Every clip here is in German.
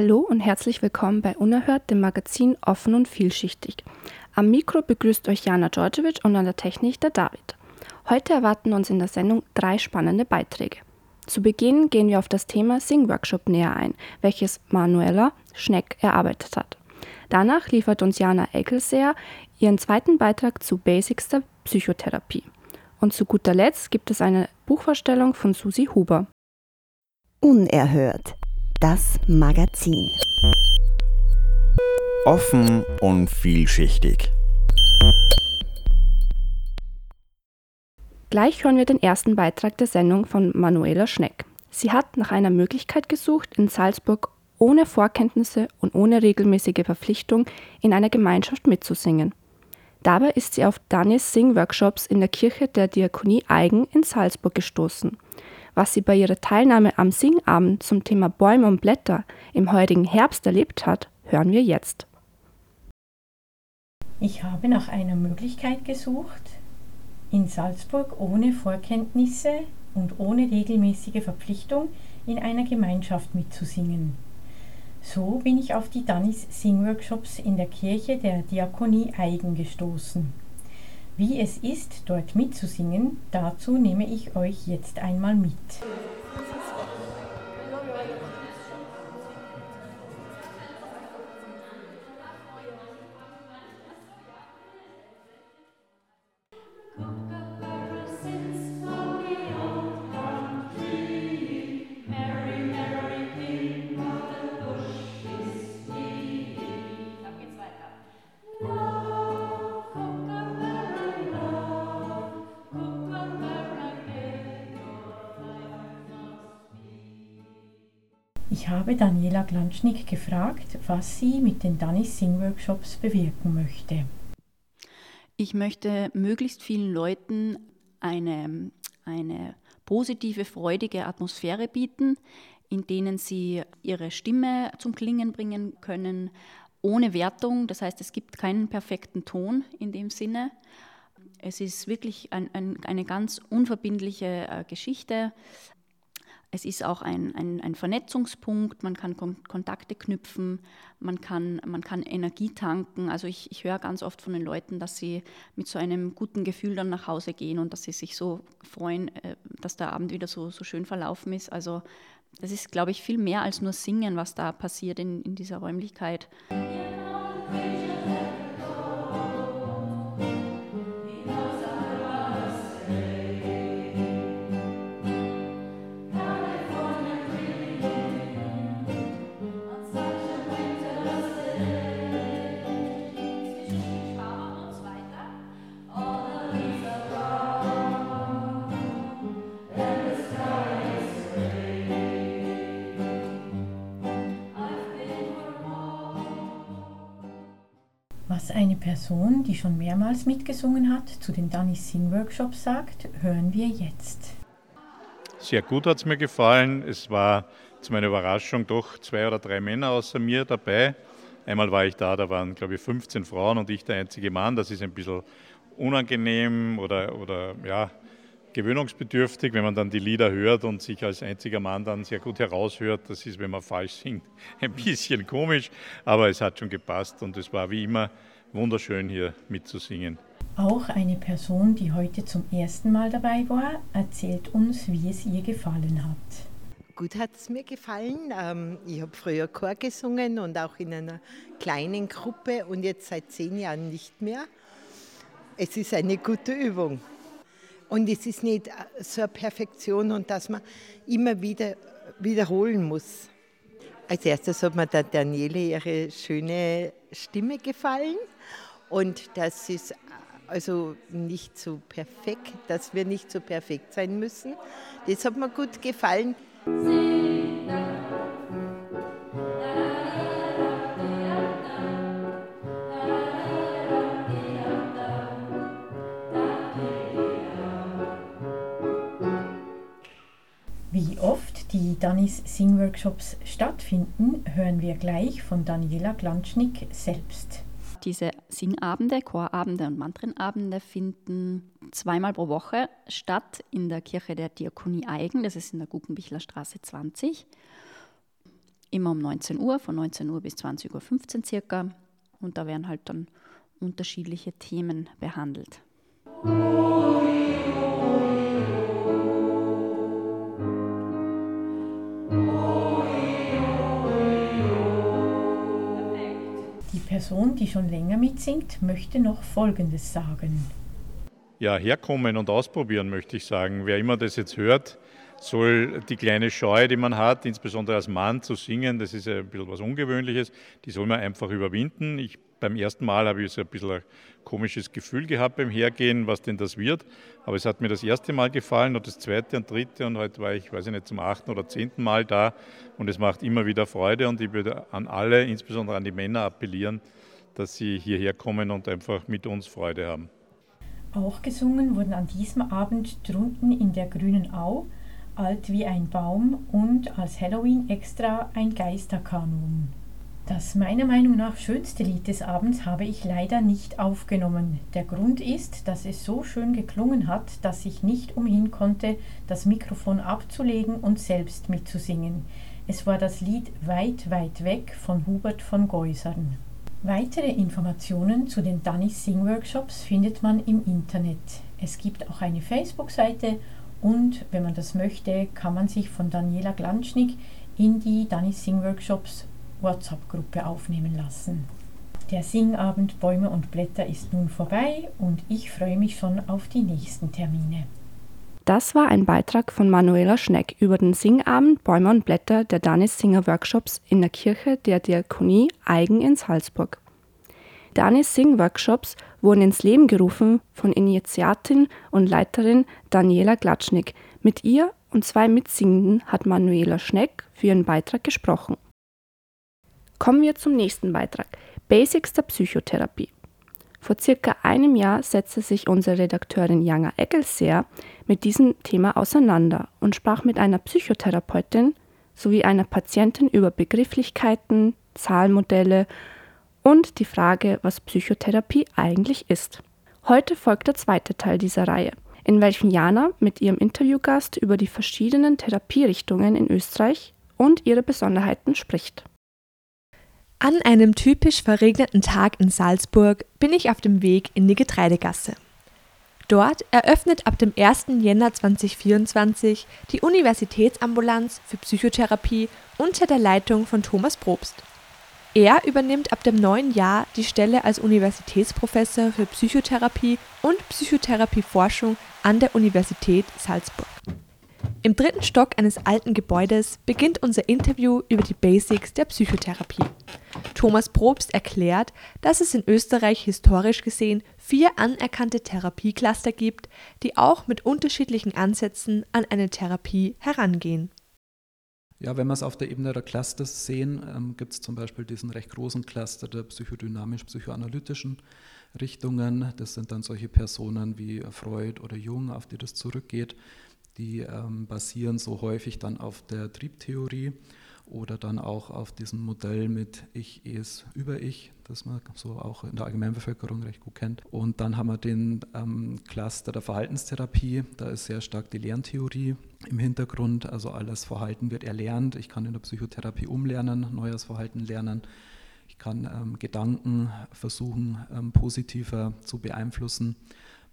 Hallo und herzlich willkommen bei Unerhört, dem Magazin Offen und Vielschichtig. Am Mikro begrüßt euch Jana Djordjevic und an der Technik der David. Heute erwarten uns in der Sendung drei spannende Beiträge. Zu Beginn gehen wir auf das Thema Sing Workshop näher ein, welches Manuela Schneck erarbeitet hat. Danach liefert uns Jana Eckelseer ihren zweiten Beitrag zu Basics der Psychotherapie. Und zu guter Letzt gibt es eine Buchvorstellung von Susi Huber. Unerhört. Das Magazin. Offen und vielschichtig. Gleich hören wir den ersten Beitrag der Sendung von Manuela Schneck. Sie hat nach einer Möglichkeit gesucht, in Salzburg ohne Vorkenntnisse und ohne regelmäßige Verpflichtung in einer Gemeinschaft mitzusingen. Dabei ist sie auf Danis Sing-Workshops in der Kirche der Diakonie Eigen in Salzburg gestoßen. Was sie bei ihrer Teilnahme am Singabend zum Thema Bäume und Blätter im heurigen Herbst erlebt hat, hören wir jetzt. Ich habe nach einer Möglichkeit gesucht, in Salzburg ohne Vorkenntnisse und ohne regelmäßige Verpflichtung in einer Gemeinschaft mitzusingen. So bin ich auf die Danis Singworkshops in der Kirche der Diakonie Eigen gestoßen. Wie es ist, dort mitzusingen, dazu nehme ich euch jetzt einmal mit. Daniela Glanschnick gefragt, was sie mit den Danis Sing Workshops bewirken möchte. Ich möchte möglichst vielen Leuten eine, eine positive, freudige Atmosphäre bieten, in denen sie ihre Stimme zum Klingen bringen können, ohne Wertung. Das heißt, es gibt keinen perfekten Ton in dem Sinne. Es ist wirklich ein, ein, eine ganz unverbindliche äh, Geschichte. Es ist auch ein, ein, ein Vernetzungspunkt, man kann Kon Kontakte knüpfen, man kann, man kann Energie tanken. Also ich, ich höre ganz oft von den Leuten, dass sie mit so einem guten Gefühl dann nach Hause gehen und dass sie sich so freuen, äh, dass der Abend wieder so, so schön verlaufen ist. Also das ist, glaube ich, viel mehr als nur Singen, was da passiert in, in dieser Räumlichkeit. Ja, Eine Person, die schon mehrmals mitgesungen hat, zu den Danny Sing Workshops sagt, hören wir jetzt. Sehr gut hat es mir gefallen. Es war zu meiner Überraschung doch zwei oder drei Männer außer mir dabei. Einmal war ich da, da waren glaube ich 15 Frauen und ich der einzige Mann. Das ist ein bisschen unangenehm oder, oder ja, gewöhnungsbedürftig, wenn man dann die Lieder hört und sich als einziger Mann dann sehr gut heraushört. Das ist, wenn man falsch singt, ein bisschen komisch, aber es hat schon gepasst und es war wie immer wunderschön hier mitzusingen. Auch eine Person, die heute zum ersten Mal dabei war, erzählt uns, wie es ihr gefallen hat. Gut hat es mir gefallen. Ähm, ich habe früher Chor gesungen und auch in einer kleinen Gruppe und jetzt seit zehn Jahren nicht mehr. Es ist eine gute Übung. Und es ist nicht so eine Perfektion und dass man immer wieder wiederholen muss. Als erstes hat mir der Daniele ihre schöne Stimme gefallen und dass es Also nicht so perfekt, dass wir nicht so perfekt sein müssen. Das hat mir gut gefallen. Wie die Danis Sing-Workshops stattfinden, hören wir gleich von Daniela Glanschnick selbst. Diese Singabende, Chorabende und Mantrenabende finden zweimal pro Woche statt in der Kirche der Diakonie Eigen, das ist in der Guggenbichler Straße 20. Immer um 19 Uhr, von 19 Uhr bis 20.15 Uhr circa. Und da werden halt dann unterschiedliche Themen behandelt. Die Person, die schon länger mitsingt, möchte noch Folgendes sagen. Ja, herkommen und ausprobieren möchte ich sagen. Wer immer das jetzt hört, soll die kleine Scheu, die man hat, insbesondere als Mann zu singen, das ist ein bisschen was Ungewöhnliches, die soll man einfach überwinden. Ich, beim ersten Mal habe ich so ein bisschen ein komisches Gefühl gehabt beim Hergehen, was denn das wird. Aber es hat mir das erste Mal gefallen und das zweite und dritte und heute war ich, weiß ich nicht, zum achten oder zehnten Mal da und es macht immer wieder Freude und ich würde an alle, insbesondere an die Männer appellieren, dass sie hierher kommen und einfach mit uns Freude haben. Auch gesungen wurden an diesem Abend drunten in der grünen Au, alt wie ein Baum und als Halloween extra ein Geisterkanon. Das meiner Meinung nach schönste Lied des Abends habe ich leider nicht aufgenommen. Der Grund ist, dass es so schön geklungen hat, dass ich nicht umhin konnte, das Mikrofon abzulegen und selbst mitzusingen. Es war das Lied Weit, weit weg von Hubert von Geusern. Weitere Informationen zu den Danis Sing Workshops findet man im Internet. Es gibt auch eine Facebook-Seite und wenn man das möchte, kann man sich von Daniela Glanschnick in die Danis Sing Workshops WhatsApp-Gruppe aufnehmen lassen. Der Singabend Bäume und Blätter ist nun vorbei und ich freue mich schon auf die nächsten Termine. Das war ein Beitrag von Manuela Schneck über den Singabend Bäume und Blätter der Danis Singer Workshops in der Kirche der Diakonie Eigen in Salzburg. Danis Sing Workshops wurden ins Leben gerufen von Initiatin und Leiterin Daniela Glatschnik. Mit ihr und zwei Mitsingenden hat Manuela Schneck für ihren Beitrag gesprochen. Kommen wir zum nächsten Beitrag. Basics der Psychotherapie. Vor circa einem Jahr setzte sich unsere Redakteurin Janga Eggelseer mit diesem Thema auseinander und sprach mit einer Psychotherapeutin sowie einer Patientin über Begrifflichkeiten, Zahlmodelle und die Frage, was Psychotherapie eigentlich ist. Heute folgt der zweite Teil dieser Reihe, in welchem Jana mit ihrem Interviewgast über die verschiedenen Therapierichtungen in Österreich und ihre Besonderheiten spricht. An einem typisch verregneten Tag in Salzburg bin ich auf dem Weg in die Getreidegasse. Dort eröffnet ab dem 1. Jänner 2024 die Universitätsambulanz für Psychotherapie unter der Leitung von Thomas Probst. Er übernimmt ab dem neuen Jahr die Stelle als Universitätsprofessor für Psychotherapie und Psychotherapieforschung an der Universität Salzburg. Im dritten Stock eines alten Gebäudes beginnt unser Interview über die Basics der Psychotherapie. Thomas Probst erklärt, dass es in Österreich historisch gesehen vier anerkannte Therapiecluster gibt, die auch mit unterschiedlichen Ansätzen an eine Therapie herangehen. Ja, wenn wir es auf der Ebene der Clusters sehen, ähm, gibt es zum Beispiel diesen recht großen Cluster der psychodynamisch-psychoanalytischen Richtungen. Das sind dann solche Personen wie Freud oder Jung, auf die das zurückgeht. Die ähm, basieren so häufig dann auf der Triebtheorie oder dann auch auf diesem Modell mit Ich, Es, Über-Ich, das man so auch in der Allgemeinbevölkerung recht gut kennt. Und dann haben wir den ähm, Cluster der Verhaltenstherapie, da ist sehr stark die Lerntheorie im Hintergrund, also alles Verhalten wird erlernt. Ich kann in der Psychotherapie umlernen, neues Verhalten lernen. Ich kann ähm, Gedanken versuchen, ähm, positiver zu beeinflussen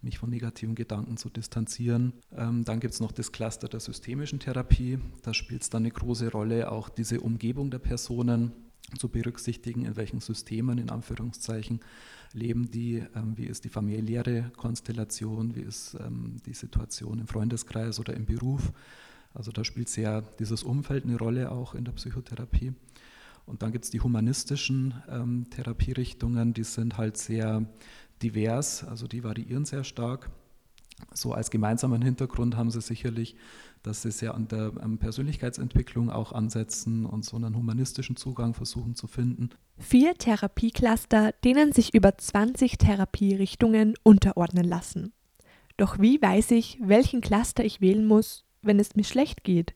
mich von negativen Gedanken zu distanzieren. Ähm, dann gibt es noch das Cluster der systemischen Therapie. Da spielt es dann eine große Rolle, auch diese Umgebung der Personen zu berücksichtigen, in welchen Systemen, in Anführungszeichen, leben die, ähm, wie ist die familiäre Konstellation, wie ist ähm, die Situation im Freundeskreis oder im Beruf. Also da spielt sehr dieses Umfeld eine Rolle auch in der Psychotherapie. Und dann gibt es die humanistischen ähm, Therapierichtungen, die sind halt sehr divers, also die variieren sehr stark. So als gemeinsamen Hintergrund haben sie sicherlich, dass sie sehr an der Persönlichkeitsentwicklung auch ansetzen und so einen humanistischen Zugang versuchen zu finden. Vier Therapiecluster, denen sich über 20 Therapierichtungen unterordnen lassen. Doch wie weiß ich, welchen Cluster ich wählen muss, wenn es mir schlecht geht?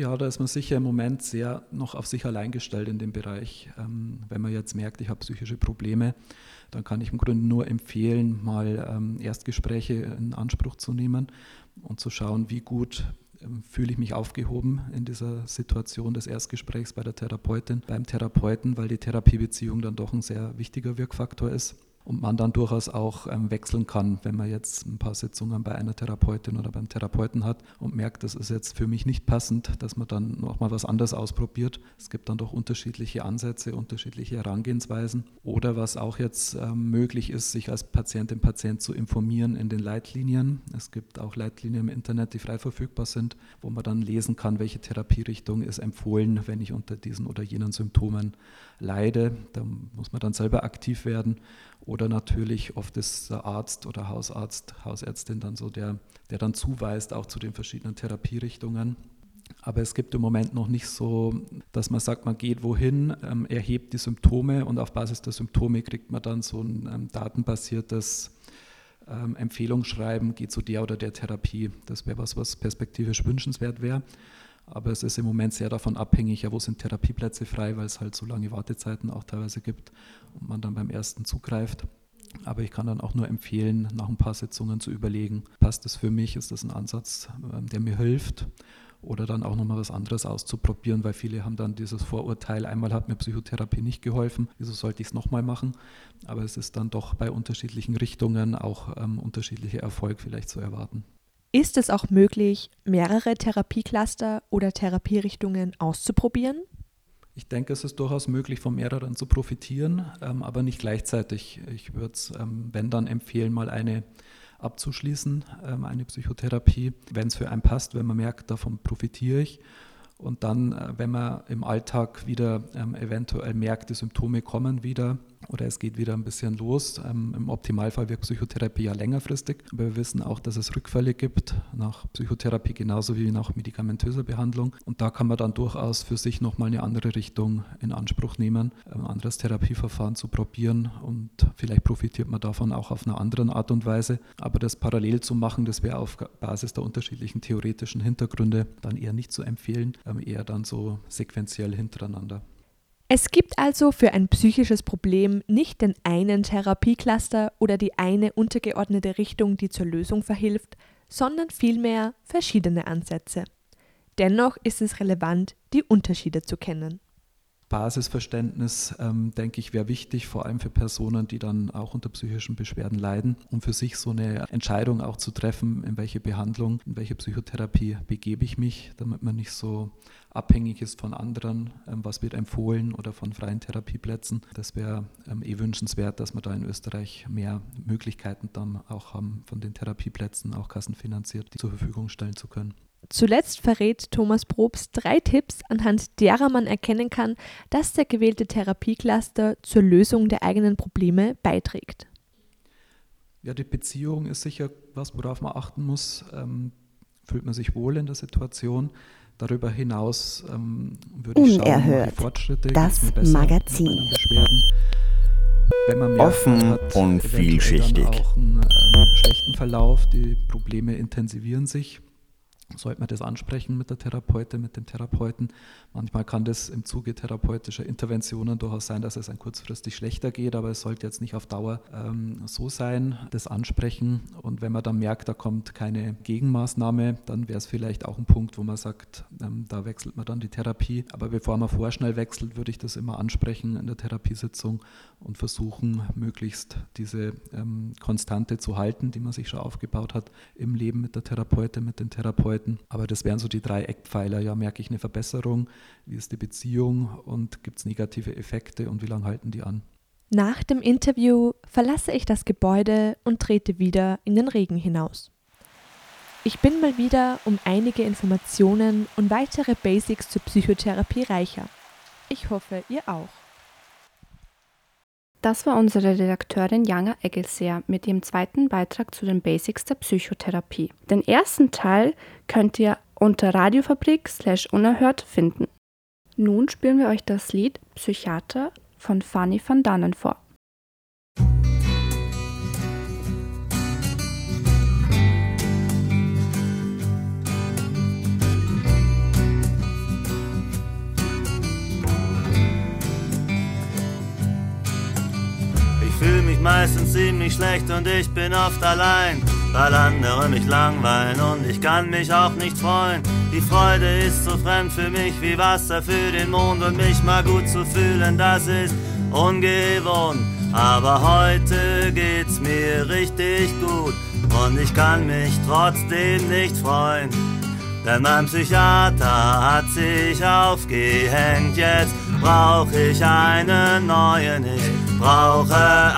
Ja, da ist man sicher im Moment sehr noch auf sich allein gestellt in dem Bereich. Ähm, wenn man jetzt merkt, ich habe psychische Probleme, dann kann ich im Grunde nur empfehlen, mal ähm, Erstgespräche in Anspruch zu nehmen und zu schauen, wie gut ähm, fühle ich mich aufgehoben in dieser Situation des Erstgesprächs bei der Therapeutin, beim Therapeuten, weil die Therapiebeziehung dann doch ein sehr wichtiger Wirkfaktor ist und man dann durchaus auch ähm, wechseln kann, wenn man jetzt ein paar Sitzungen bei einer Therapeutin oder beim Therapeuten hat und merkt, das ist jetzt für mich nicht passend, dass man dann nochmal was anderes ausprobiert. Es gibt dann doch unterschiedliche Ansätze, unterschiedliche Herangehensweisen oder was auch jetzt ähm, möglich ist, sich als Patientin, Patient zu informieren in den Leitlinien. Es gibt auch Leitlinien im Internet, die frei verfügbar sind, wo man dann lesen kann, welche Therapierichtung ist empfohlen, wenn ich unter diesen oder jenen Symptomen leide. Da muss man dann selber aktiv werden oder natürlich oft ist der Arzt oder Hausarzt, Hausärztin dann so, der, der dann zuweist auch zu den verschiedenen Therapierichtungen. Aber es gibt im Moment noch nicht so, dass man sagt, man geht wohin, ähm, erhebt die Symptome und auf Basis der Symptome kriegt man dann so ein ähm, datenbasiertes ähm, Empfehlungsschreiben, geht zu der oder der Therapie. Das wäre was, was perspektivisch wünschenswert wäre. Aber es ist im Moment sehr davon abhängig, ja, wo sind Therapieplätze frei, weil es halt so lange Wartezeiten auch teilweise gibt und man dann beim ersten zugreift. Aber ich kann dann auch nur empfehlen, nach ein paar Sitzungen zu überlegen, passt das für mich, ist das ein Ansatz, ähm, der mir hilft oder dann auch nochmal was anderes auszuprobieren, weil viele haben dann dieses Vorurteil, einmal hat mir Psychotherapie nicht geholfen, wieso sollte ich es nochmal machen? Aber es ist dann doch bei unterschiedlichen Richtungen auch ähm, unterschiedlicher Erfolg vielleicht zu erwarten. Ist es auch möglich, mehrere Therapiecluster oder Therapierichtungen auszuprobieren? Ich denke, es ist durchaus möglich, von mehreren zu profitieren, ähm, aber nicht gleichzeitig. Ich würde es, ähm, wenn dann, empfehlen, mal eine abzuschließen, ähm, eine Psychotherapie, wenn es für einen passt, wenn man merkt, davon profitiere ich. Und dann, äh, wenn man im Alltag wieder ähm, eventuell merkt, die Symptome kommen wieder, oder es geht wieder ein bisschen los. Ähm, Im Optimalfall wirkt Psychotherapie ja längerfristig, aber wir wissen auch, dass es Rückfälle gibt nach Psychotherapie genauso wie nach medikamentöser Behandlung. Und da kann man dann durchaus für sich nochmal eine andere Richtung in Anspruch nehmen, ein anderes Therapieverfahren zu probieren und vielleicht profitiert man davon auch auf einer anderen Art und Weise. Aber das parallel zu machen, das wäre auf Basis der unterschiedlichen theoretischen Hintergründe dann eher nicht zu empfehlen, ähm, eher dann so sequenziell hintereinander. Es gibt also für ein psychisches Problem nicht den einen Therapiecluster oder die eine untergeordnete Richtung, die zur Lösung verhilft, sondern vielmehr verschiedene Ansätze. Dennoch ist es relevant, die Unterschiede zu kennen. Basisverständnis, ähm, denke ich, wäre wichtig, vor allem für Personen, die dann auch unter psychischen Beschwerden leiden, um für sich so eine Entscheidung auch zu treffen, in welche Behandlung, in welche Psychotherapie begebe ich mich, damit man nicht so abhängig ist von anderen, ähm, was wird empfohlen oder von freien Therapieplätzen. Das wäre ähm, eh wünschenswert, dass wir da in Österreich mehr Möglichkeiten dann auch haben, von den Therapieplätzen auch kassenfinanziert zur Verfügung stellen zu können. Zuletzt verrät Thomas Probst drei Tipps, anhand derer man erkennen kann, dass der gewählte Therapiecluster zur Lösung der eigenen Probleme beiträgt. Ja, die Beziehung ist sicher was, worauf man achten muss. Ähm, fühlt man sich wohl in der Situation? Darüber hinaus ähm, würde ich Unerhört. schauen, Fortschritte das Magazin. Wenn man merkt, Offen hat und vielschichtig. auch einen ähm, schlechten Verlauf, die Probleme intensivieren sich sollte man das ansprechen mit der Therapeutin, mit dem Therapeuten. Manchmal kann das im Zuge therapeutischer Interventionen durchaus sein, dass es ein kurzfristig schlechter geht, aber es sollte jetzt nicht auf Dauer ähm, so sein, das ansprechen. Und wenn man dann merkt, da kommt keine Gegenmaßnahme, dann wäre es vielleicht auch ein Punkt, wo man sagt, ähm, da wechselt man dann die Therapie. Aber bevor man vorschnell wechselt, würde ich das immer ansprechen in der Therapiesitzung und versuchen, möglichst diese ähm, Konstante zu halten, die man sich schon aufgebaut hat im Leben mit der Therapeutin, mit den Therapeuten. Aber das wären so die drei Eckpfeiler. Ja, merke ich eine Verbesserung? Wie ist die Beziehung? Und gibt es negative Effekte und wie lange halten die an? Nach dem Interview verlasse ich das Gebäude und trete wieder in den Regen hinaus. Ich bin mal wieder um einige Informationen und weitere Basics zur Psychotherapie reicher. Ich hoffe, ihr auch. Das war unsere Redakteurin Jana Eggelseer mit ihrem zweiten Beitrag zu den Basics der Psychotherapie. Den ersten Teil könnt ihr unter Radiofabrik unerhört finden. Nun spielen wir euch das Lied Psychiater von Fanny van Dannen vor. Meistens ziemlich schlecht und ich bin oft allein, weil andere mich langweilen und ich kann mich auch nicht freuen. Die Freude ist so fremd für mich wie Wasser für den Mond und mich mal gut zu fühlen, das ist ungewohnt. Aber heute geht's mir richtig gut und ich kann mich trotzdem nicht freuen. Denn mein Psychiater hat sich aufgehängt, jetzt brauch ich einen neuen, ich brauche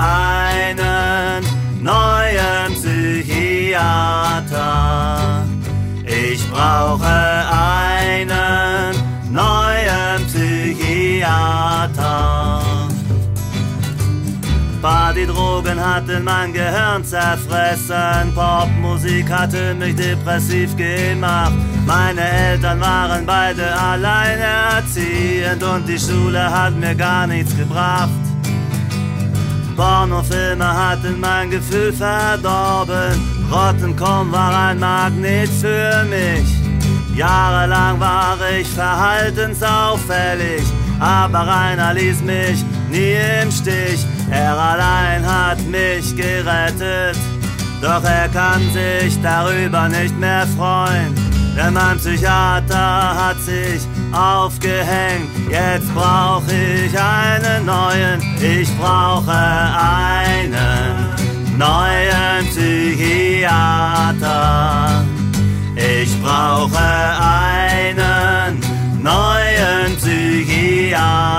Hatten mein Gehirn zerfressen, Popmusik hatte mich depressiv gemacht. Meine Eltern waren beide alleinerziehend und die Schule hat mir gar nichts gebracht. Pornofilme hatten mein Gefühl verdorben, Rottenkomm war ein Magnet für mich. Jahrelang war ich verhaltensauffällig, aber Rainer ließ mich nie im Stich. Er allein hat mich gerettet, doch er kann sich darüber nicht mehr freuen. Denn mein Psychiater hat sich aufgehängt, jetzt brauch ich einen neuen, ich brauche einen neuen Psychiater. Ich brauche einen neuen Psychiater.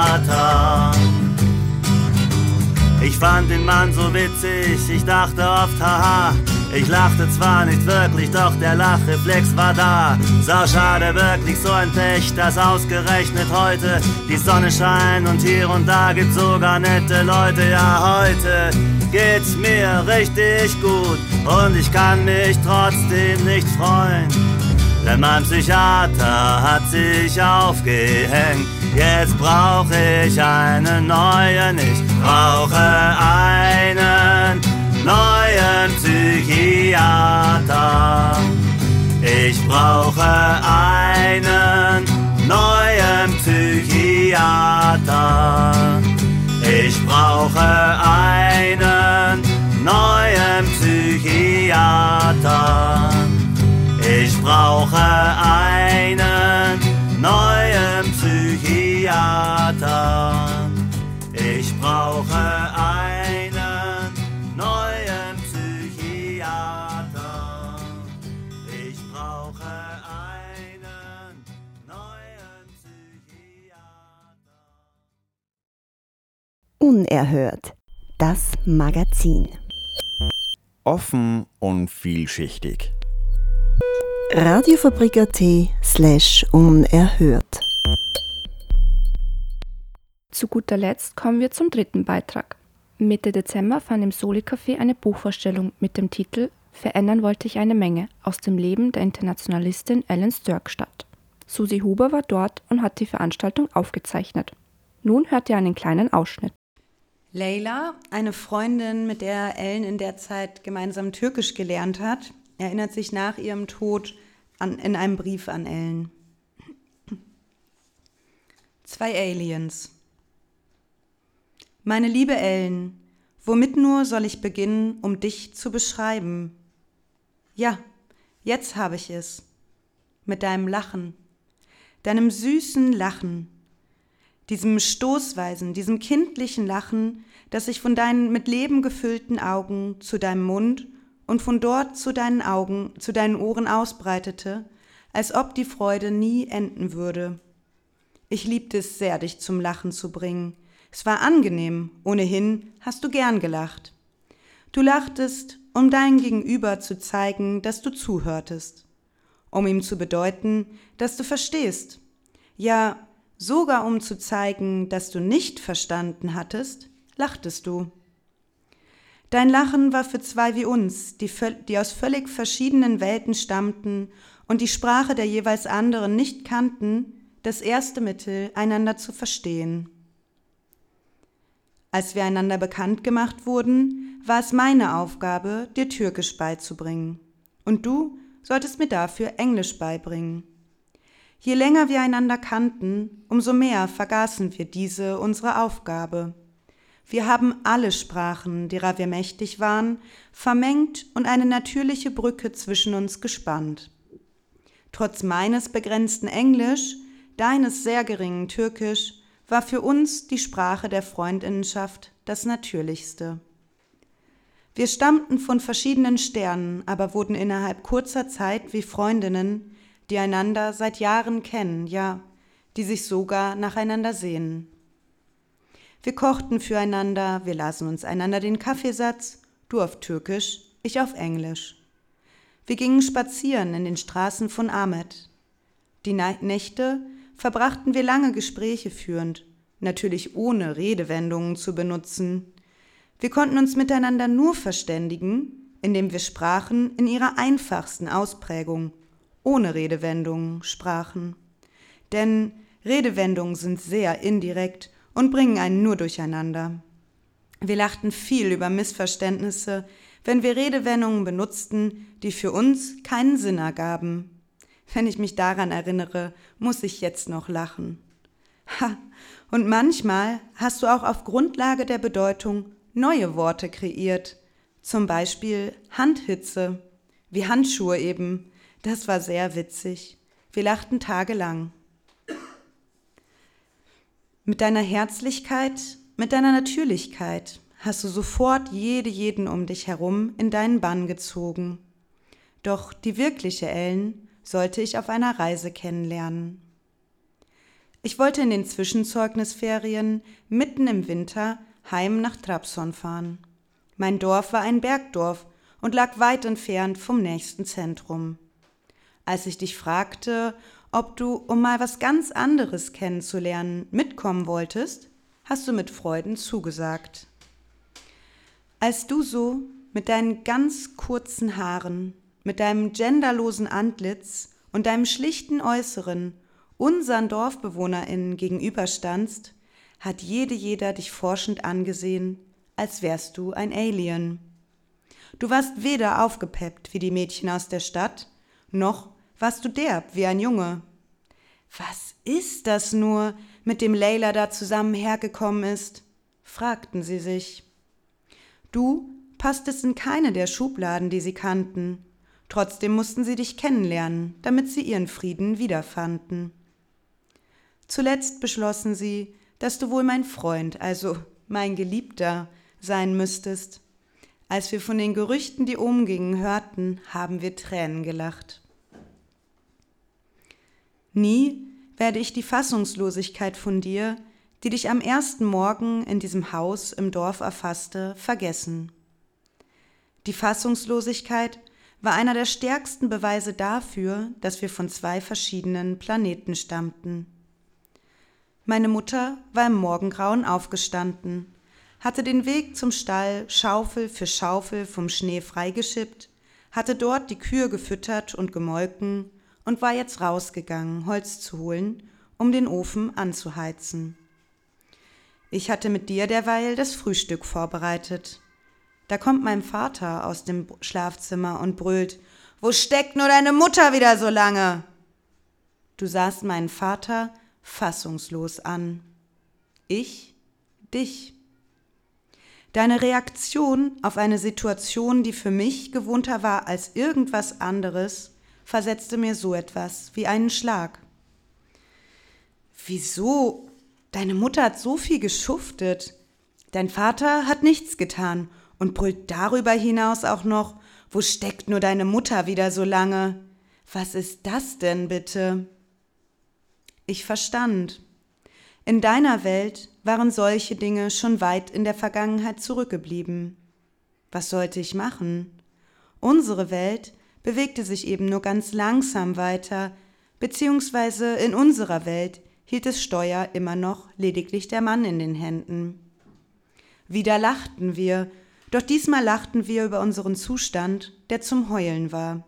Ich fand den Mann so witzig, ich dachte oft, haha. Ich lachte zwar nicht wirklich, doch der Lachreflex war da. Sau schade, wirklich so ein Pech, dass ausgerechnet heute die Sonne scheint und hier und da gibt's sogar nette Leute. Ja, heute geht's mir richtig gut und ich kann mich trotzdem nicht freuen. Denn mein Psychiater hat sich aufgehängt. Jetzt brauche ich einen neuen, ich brauche einen neuen Psychiater. Ich brauche einen neuen Psychiater. Ich brauche einen neuen Psychiater. Ich brauche einen neuen Psychiater. Ich brauche einen neuen Psychiater. Ich brauche einen neuen Psychiater. Unerhört. Das Magazin. Offen und vielschichtig. Radiofabrik.at slash unerhört. Zu guter Letzt kommen wir zum dritten Beitrag. Mitte Dezember fand im Soli-Café eine Buchvorstellung mit dem Titel Verändern wollte ich eine Menge aus dem Leben der Internationalistin Ellen Sturck statt. Susi Huber war dort und hat die Veranstaltung aufgezeichnet. Nun hört ihr einen kleinen Ausschnitt. Leila, eine Freundin, mit der Ellen in der Zeit gemeinsam Türkisch gelernt hat, erinnert sich nach ihrem Tod an, in einem Brief an Ellen. Zwei Aliens. Meine liebe Ellen, womit nur soll ich beginnen, um dich zu beschreiben? Ja, jetzt habe ich es. Mit deinem Lachen, deinem süßen Lachen, diesem stoßweisen, diesem kindlichen Lachen, das sich von deinen mit Leben gefüllten Augen zu deinem Mund und von dort zu deinen Augen, zu deinen Ohren ausbreitete, als ob die Freude nie enden würde. Ich liebte es sehr, dich zum Lachen zu bringen. Es war angenehm, ohnehin hast du gern gelacht. Du lachtest, um dein Gegenüber zu zeigen, dass du zuhörtest, um ihm zu bedeuten, dass du verstehst, ja sogar um zu zeigen, dass du nicht verstanden hattest, lachtest du. Dein Lachen war für zwei wie uns, die, die aus völlig verschiedenen Welten stammten und die Sprache der jeweils anderen nicht kannten, das erste Mittel, einander zu verstehen. Als wir einander bekannt gemacht wurden, war es meine Aufgabe, dir Türkisch beizubringen. Und du solltest mir dafür Englisch beibringen. Je länger wir einander kannten, umso mehr vergaßen wir diese unsere Aufgabe. Wir haben alle Sprachen, derer wir mächtig waren, vermengt und eine natürliche Brücke zwischen uns gespannt. Trotz meines begrenzten Englisch, deines sehr geringen Türkisch, war für uns die Sprache der Freundinnenschaft das Natürlichste. Wir stammten von verschiedenen Sternen, aber wurden innerhalb kurzer Zeit wie Freundinnen, die einander seit Jahren kennen, ja, die sich sogar nacheinander sehen. Wir kochten füreinander, wir lasen uns einander den Kaffeesatz, du auf Türkisch, ich auf Englisch. Wir gingen spazieren in den Straßen von Ahmed. Die Nächte verbrachten wir lange Gespräche führend, natürlich ohne Redewendungen zu benutzen. Wir konnten uns miteinander nur verständigen, indem wir sprachen in ihrer einfachsten Ausprägung, ohne Redewendungen sprachen. Denn Redewendungen sind sehr indirekt und bringen einen nur durcheinander. Wir lachten viel über Missverständnisse, wenn wir Redewendungen benutzten, die für uns keinen Sinn ergaben. Wenn ich mich daran erinnere, muss ich jetzt noch lachen. Ha, und manchmal hast du auch auf Grundlage der Bedeutung neue Worte kreiert. Zum Beispiel Handhitze, wie Handschuhe eben, das war sehr witzig. Wir lachten tagelang. Mit deiner Herzlichkeit, mit deiner Natürlichkeit hast du sofort jede jeden um dich herum in deinen Bann gezogen. Doch die wirkliche Ellen sollte ich auf einer Reise kennenlernen. Ich wollte in den Zwischenzeugnisferien mitten im Winter heim nach Trabzon fahren. Mein Dorf war ein Bergdorf und lag weit entfernt vom nächsten Zentrum als ich dich fragte, ob du, um mal was ganz anderes kennenzulernen, mitkommen wolltest, hast du mit Freuden zugesagt. Als du so mit deinen ganz kurzen Haaren, mit deinem genderlosen Antlitz und deinem schlichten Äußeren unseren DorfbewohnerInnen gegenüberstandst, hat jede jeder dich forschend angesehen, als wärst du ein Alien. Du warst weder aufgepeppt wie die Mädchen aus der Stadt, noch warst du derb wie ein Junge. Was ist das nur, mit dem Leila da zusammen hergekommen ist? fragten sie sich. Du passtest in keine der Schubladen, die sie kannten. Trotzdem mussten sie dich kennenlernen, damit sie ihren Frieden wiederfanden. Zuletzt beschlossen sie, dass du wohl mein Freund, also mein Geliebter, sein müsstest. Als wir von den Gerüchten, die umgingen, hörten, haben wir Tränen gelacht. Nie werde ich die Fassungslosigkeit von dir, die dich am ersten Morgen in diesem Haus im Dorf erfasste, vergessen. Die Fassungslosigkeit war einer der stärksten Beweise dafür, dass wir von zwei verschiedenen Planeten stammten. Meine Mutter war im Morgengrauen aufgestanden, hatte den Weg zum Stall Schaufel für Schaufel vom Schnee freigeschippt, hatte dort die Kühe gefüttert und gemolken und war jetzt rausgegangen, Holz zu holen, um den Ofen anzuheizen. Ich hatte mit dir derweil das Frühstück vorbereitet. Da kommt mein Vater aus dem Schlafzimmer und brüllt, Wo steckt nur deine Mutter wieder so lange? Du sahst meinen Vater fassungslos an. Ich dich. Deine Reaktion auf eine Situation, die für mich gewohnter war als irgendwas anderes, versetzte mir so etwas wie einen Schlag. Wieso? Deine Mutter hat so viel geschuftet. Dein Vater hat nichts getan und brüllt darüber hinaus auch noch, wo steckt nur deine Mutter wieder so lange? Was ist das denn bitte? Ich verstand. In deiner Welt waren solche Dinge schon weit in der Vergangenheit zurückgeblieben. Was sollte ich machen? Unsere Welt bewegte sich eben nur ganz langsam weiter, beziehungsweise in unserer Welt hielt das Steuer immer noch lediglich der Mann in den Händen. Wieder lachten wir, doch diesmal lachten wir über unseren Zustand, der zum Heulen war.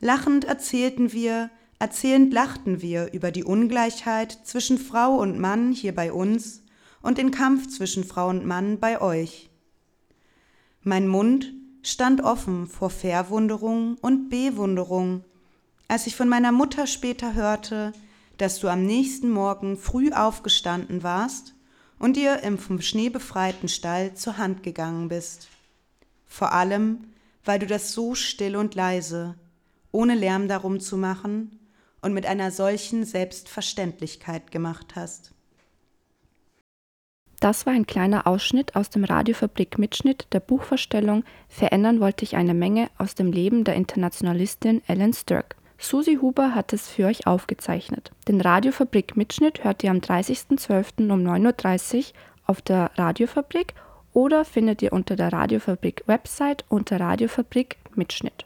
Lachend erzählten wir, erzählend lachten wir über die Ungleichheit zwischen Frau und Mann hier bei uns und den Kampf zwischen Frau und Mann bei euch. Mein Mund stand offen vor Verwunderung und Bewunderung, als ich von meiner Mutter später hörte, dass du am nächsten Morgen früh aufgestanden warst und ihr im vom Schnee befreiten Stall zur Hand gegangen bist. Vor allem, weil du das so still und leise, ohne Lärm darum zu machen und mit einer solchen Selbstverständlichkeit gemacht hast. Das war ein kleiner Ausschnitt aus dem Radiofabrik-Mitschnitt der Buchvorstellung Verändern wollte ich eine Menge aus dem Leben der Internationalistin Ellen Stirk. Susi Huber hat es für euch aufgezeichnet. Den Radiofabrik-Mitschnitt hört ihr am 30.12. um 9.30 Uhr auf der Radiofabrik oder findet ihr unter der Radiofabrik-Website unter Radiofabrik-Mitschnitt.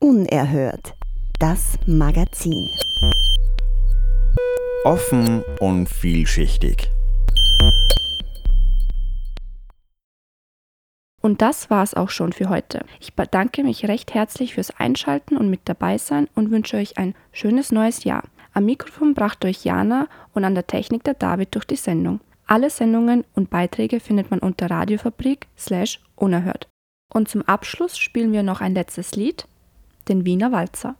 Unerhört. Das Magazin. Offen und vielschichtig. Und das war's auch schon für heute. Ich bedanke mich recht herzlich fürs Einschalten und mit dabei sein und wünsche euch ein schönes neues Jahr. Am Mikrofon brachte euch Jana und an der Technik der David durch die Sendung. Alle Sendungen und Beiträge findet man unter Radiofabrik unerhört. Und zum Abschluss spielen wir noch ein letztes Lied, den Wiener Walzer.